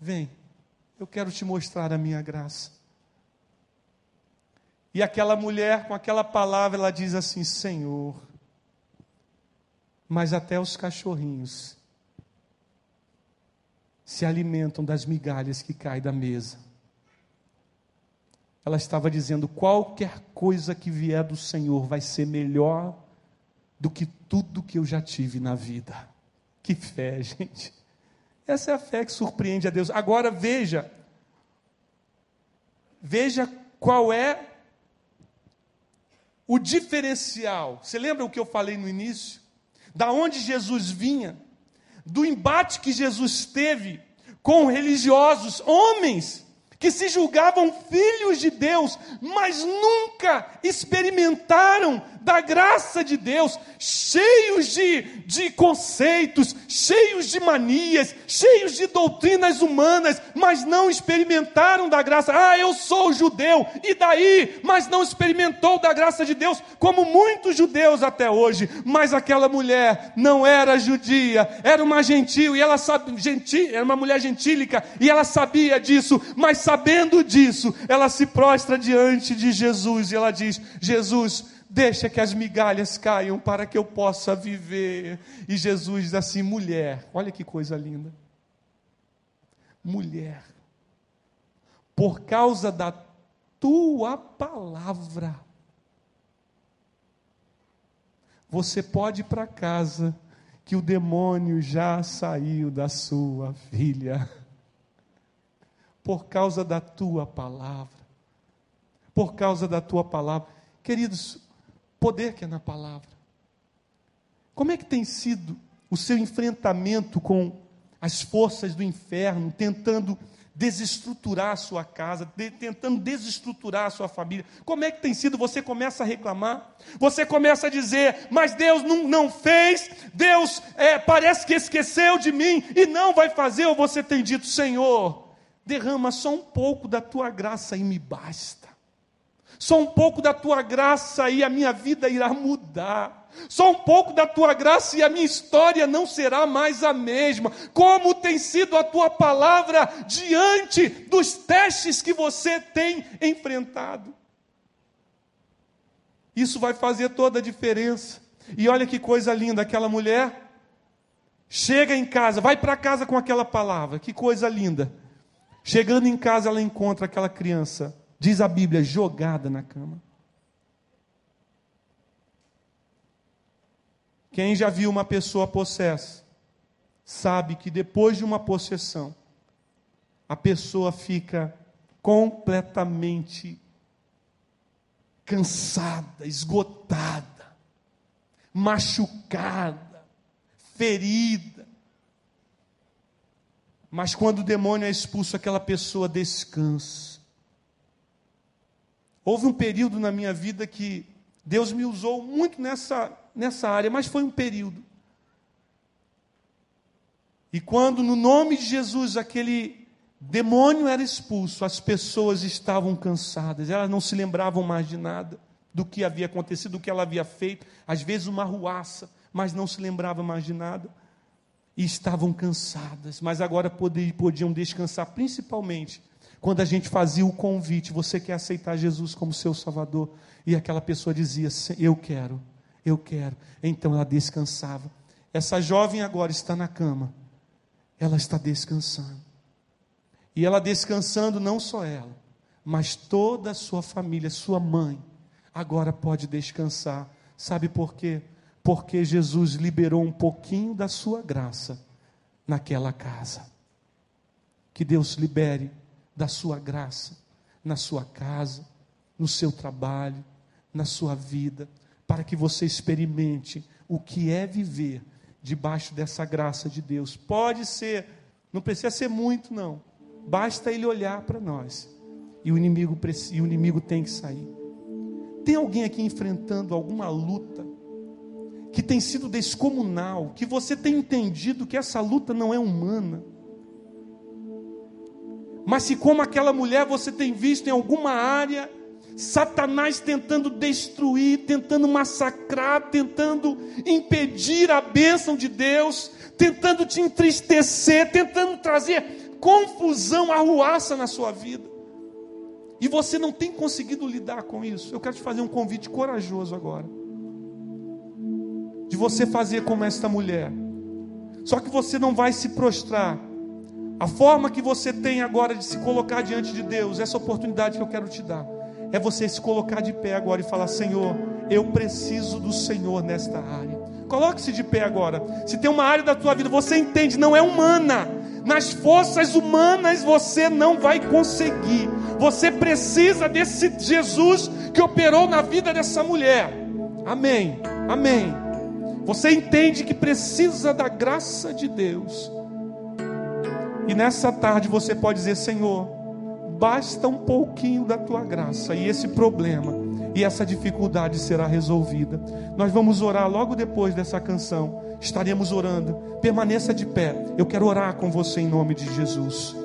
Speaker 1: vem, eu quero te mostrar a minha graça. E aquela mulher, com aquela palavra, ela diz assim: Senhor, mas até os cachorrinhos se alimentam das migalhas que caem da mesa. Ela estava dizendo: qualquer coisa que vier do Senhor vai ser melhor do que tudo que eu já tive na vida. Que fé, gente. Essa é a fé que surpreende a Deus. Agora veja, veja qual é o diferencial. Você lembra o que eu falei no início? Da onde Jesus vinha, do embate que Jesus teve com religiosos, homens que se julgavam filhos de Deus, mas nunca experimentaram da graça de Deus, cheios de, de conceitos, cheios de manias, cheios de doutrinas humanas, mas não experimentaram da graça. Ah, eu sou judeu, e daí? Mas não experimentou da graça de Deus, como muitos judeus até hoje. Mas aquela mulher não era judia, era uma gentil, e ela sabia, gentil, era uma mulher gentílica, e ela sabia disso, mas sabendo disso, ela se prostra diante de Jesus e ela diz: Jesus, Deixa que as migalhas caiam para que eu possa viver. E Jesus diz assim: mulher, olha que coisa linda. Mulher, por causa da tua palavra, você pode ir para casa, que o demônio já saiu da sua filha. Por causa da tua palavra. Por causa da tua palavra. Queridos, poder que é na palavra. Como é que tem sido o seu enfrentamento com as forças do inferno, tentando desestruturar a sua casa, de, tentando desestruturar a sua família. Como é que tem sido? Você começa a reclamar, você começa a dizer, mas Deus não, não fez, Deus é, parece que esqueceu de mim e não vai fazer, ou você tem dito, Senhor, derrama só um pouco da tua graça e me basta. Só um pouco da tua graça e a minha vida irá mudar. Só um pouco da tua graça e a minha história não será mais a mesma. Como tem sido a tua palavra diante dos testes que você tem enfrentado? Isso vai fazer toda a diferença. E olha que coisa linda, aquela mulher chega em casa, vai para casa com aquela palavra, que coisa linda. Chegando em casa, ela encontra aquela criança, diz a Bíblia, jogada na cama. Quem já viu uma pessoa possessa, sabe que depois de uma possessão, a pessoa fica completamente cansada, esgotada, machucada, ferida. Mas quando o demônio é expulso, aquela pessoa descansa. Houve um período na minha vida que Deus me usou muito nessa, nessa área, mas foi um período. E quando, no nome de Jesus, aquele demônio era expulso, as pessoas estavam cansadas, elas não se lembravam mais de nada, do que havia acontecido, do que ela havia feito, às vezes uma ruaça, mas não se lembrava mais de nada, e estavam cansadas, mas agora podiam descansar, principalmente quando a gente fazia o convite, você quer aceitar Jesus como seu Salvador? E aquela pessoa dizia: Eu quero, eu quero. Então ela descansava. Essa jovem agora está na cama, ela está descansando. E ela descansando, não só ela, mas toda a sua família, sua mãe, agora pode descansar. Sabe por quê? Porque Jesus liberou um pouquinho da sua graça naquela casa. Que Deus libere da sua graça na sua casa, no seu trabalho, na sua vida, para que você experimente o que é viver debaixo dessa graça de Deus. Pode ser, não precisa ser muito, não. Basta ele olhar para nós. E o inimigo e o inimigo tem que sair. Tem alguém aqui enfrentando alguma luta que tem sido descomunal, que você tem entendido que essa luta não é humana? Mas se como aquela mulher você tem visto em alguma área Satanás tentando destruir, tentando massacrar, tentando impedir a bênção de Deus, tentando te entristecer, tentando trazer confusão, arruaça na sua vida. E você não tem conseguido lidar com isso. Eu quero te fazer um convite corajoso agora. De você fazer como esta mulher. Só que você não vai se prostrar. A forma que você tem agora de se colocar diante de Deus, essa oportunidade que eu quero te dar é você se colocar de pé agora e falar: Senhor, eu preciso do Senhor nesta área. Coloque-se de pé agora. Se tem uma área da tua vida, você entende, não é humana. Nas forças humanas você não vai conseguir. Você precisa desse Jesus que operou na vida dessa mulher. Amém. Amém. Você entende que precisa da graça de Deus. E nessa tarde você pode dizer: Senhor, basta um pouquinho da tua graça e esse problema e essa dificuldade será resolvida. Nós vamos orar logo depois dessa canção. Estaremos orando. Permaneça de pé. Eu quero orar com você em nome de Jesus.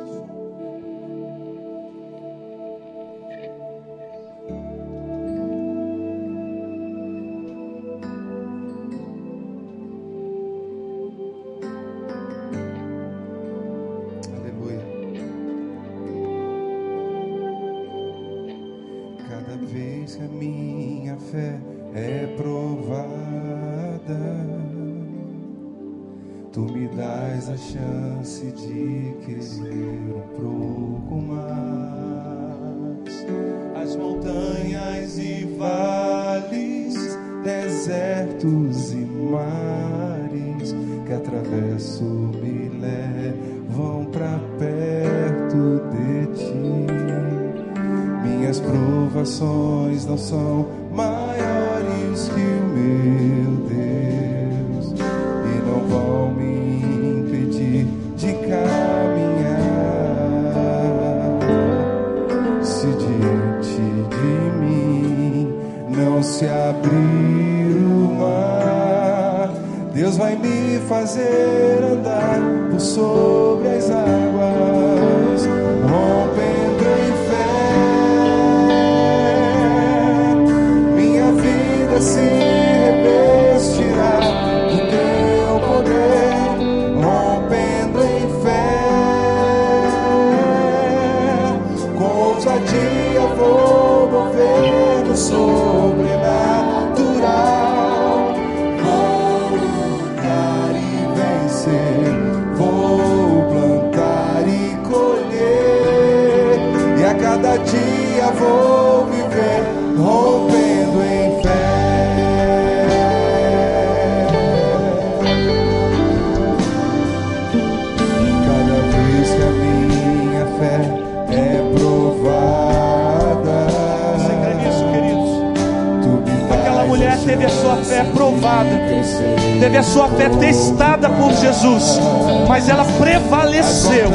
Speaker 1: chance
Speaker 2: de querer
Speaker 1: um
Speaker 2: pouco
Speaker 1: mais. Teve a sua fé testada por Jesus, mas ela prevaleceu,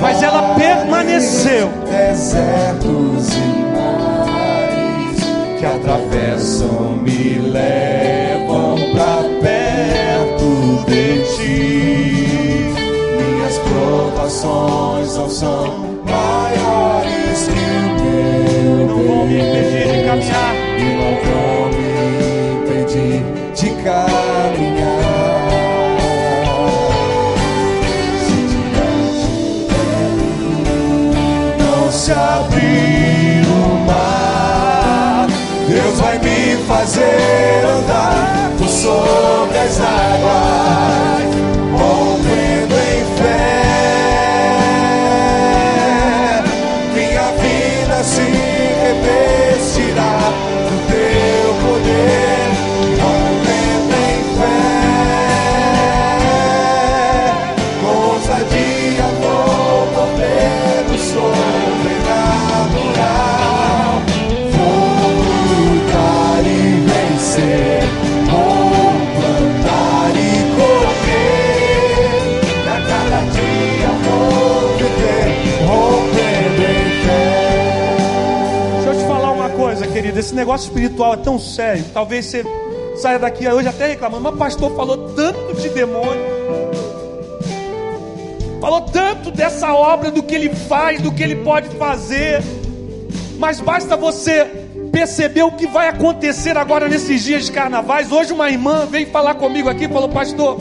Speaker 1: mas ela permaneceu.
Speaker 2: desertos e mares que atravessam me levam pra perto de ti. Minhas provações não são maiores que o meu
Speaker 1: Não vão me impedir de caminhar.
Speaker 2: Caminhar. Não se abrir o mar, Deus vai me fazer andar por sobre as águas,
Speaker 1: querido. Esse negócio espiritual é tão sério. Talvez você saia daqui hoje até reclamando. Mas pastor falou tanto de demônio. Falou tanto dessa obra, do que ele faz, do que ele pode fazer. Mas basta você perceber o que vai acontecer agora nesses dias de carnavais. Hoje uma irmã veio falar comigo aqui falou: Pastor,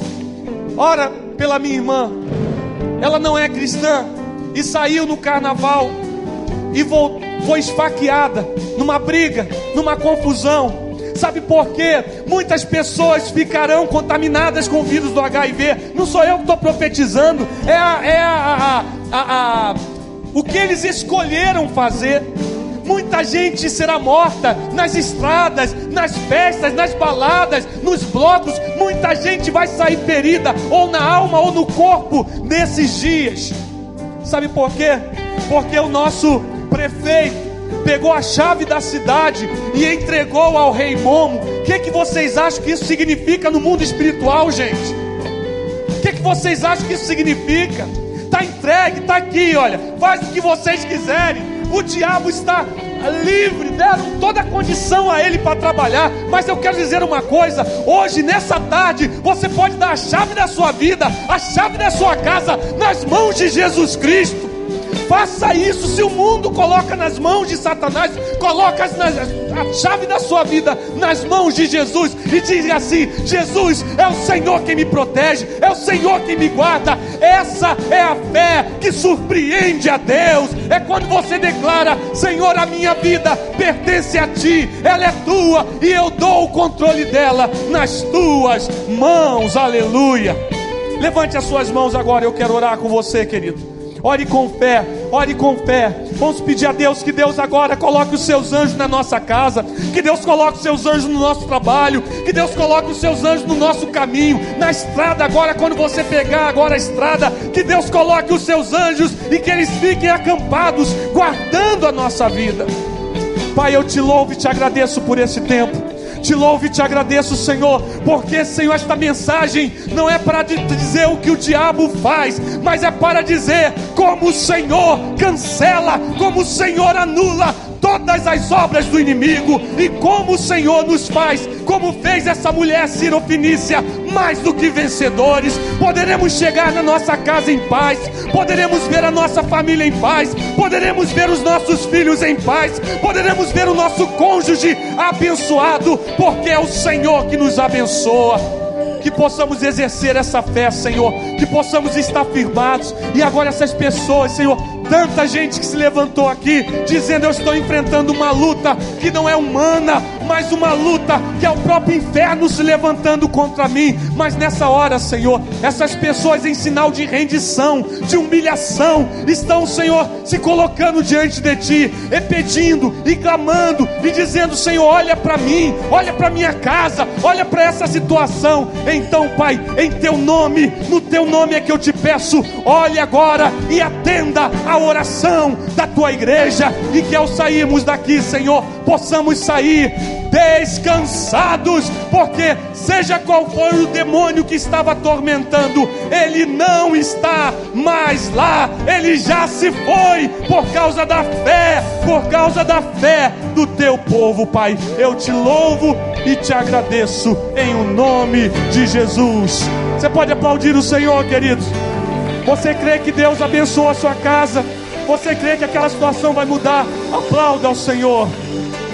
Speaker 1: ora pela minha irmã. Ela não é cristã e saiu no carnaval e vol- foi esfaqueada numa briga, numa confusão. Sabe por quê? Muitas pessoas ficarão contaminadas com o vírus do HIV. Não sou eu que estou profetizando, é, a, é a, a- o que eles escolheram fazer. Muita gente será morta nas estradas, nas festas, nas baladas, nos blocos. Muita gente vai sair ferida, ou na alma ou no corpo, nesses dias. Sabe por quê? Porque o nosso prefeito pegou a chave da cidade e entregou ao rei Momo. O que, que vocês acham que isso significa no mundo espiritual, gente? O que, que vocês acham que isso significa? Está entregue, está aqui, olha. Faz o que vocês quiserem. O diabo está livre, deram toda a condição a ele para trabalhar. Mas eu quero dizer uma coisa: hoje, nessa tarde, você pode dar a chave da sua vida, a chave da sua casa, nas mãos de Jesus Cristo. Faça isso. Se o mundo coloca nas mãos de Satanás, coloca a chave da sua vida nas mãos de Jesus e diga assim: Jesus é o Senhor quem me protege, é o Senhor quem me guarda. Essa é a fé que surpreende a Deus. É quando você declara: Senhor, a minha vida pertence a Ti, ela é tua e eu dou o controle dela nas tuas mãos. Aleluia. Levante as suas mãos agora, eu quero orar com você, querido. Ore com fé, ore com fé. Vamos pedir a Deus que Deus agora coloque os seus anjos na nossa casa, que Deus coloque os seus anjos no nosso trabalho, que Deus coloque os seus anjos no nosso caminho, na estrada agora, quando você pegar agora a estrada, que Deus coloque os seus anjos e que eles fiquem acampados, guardando a nossa vida. Pai, eu te louvo e te agradeço por esse tempo. Te louvo e te agradeço, Senhor, porque, Senhor, esta mensagem não é para dizer o que o diabo faz, mas é para dizer como o Senhor cancela, como o Senhor anula todas as obras do inimigo e como o Senhor nos faz, como fez essa mulher cirofinícia, mais do que vencedores. Poderemos chegar na nossa casa em paz, poderemos ver a nossa família em paz, poderemos ver os nossos filhos em paz, poderemos ver o nosso cônjuge abençoado, porque é o Senhor que nos abençoa que possamos exercer essa fé, Senhor, que possamos estar firmados. E agora essas pessoas, Senhor, tanta gente que se levantou aqui dizendo eu estou enfrentando uma luta que não é humana, mais uma luta que é o próprio inferno se levantando contra mim. Mas nessa hora, Senhor, essas pessoas em sinal de rendição, de humilhação, estão, Senhor, se colocando diante de Ti, e pedindo, e clamando, e dizendo: Senhor, olha para mim, olha para minha casa, olha para essa situação. Então, Pai, em Teu nome, no Teu nome é que eu te peço, olhe agora e atenda a oração da Tua igreja, e que ao sairmos daqui, Senhor, possamos sair descansados, porque seja qual for o demônio que estava atormentando, ele não está mais lá, ele já se foi por causa da fé, por causa da fé do teu povo, Pai. Eu te louvo e te agradeço em o nome de Jesus. Você pode aplaudir o Senhor, queridos. Você crê que Deus abençoa a sua casa? Você crê que aquela situação vai mudar? Aplauda ao Senhor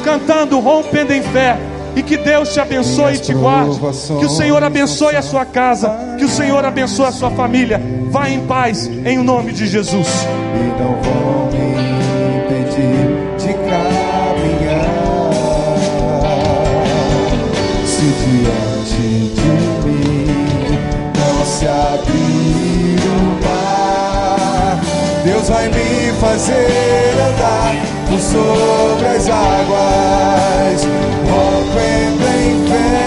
Speaker 1: cantando, rompendo em fé. E que Deus te abençoe e te guarde. Que o Senhor abençoe a sua casa. Que o Senhor abençoe a sua família. Vá em paz, em nome de Jesus.
Speaker 2: E não vão me impedir de caminhar. Se diante de mim não se abrir o mar, Deus vai me fazer andar sobre as águas, rompendo em fé.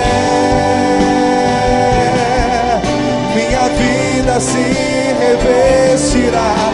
Speaker 2: Minha vida se revestirá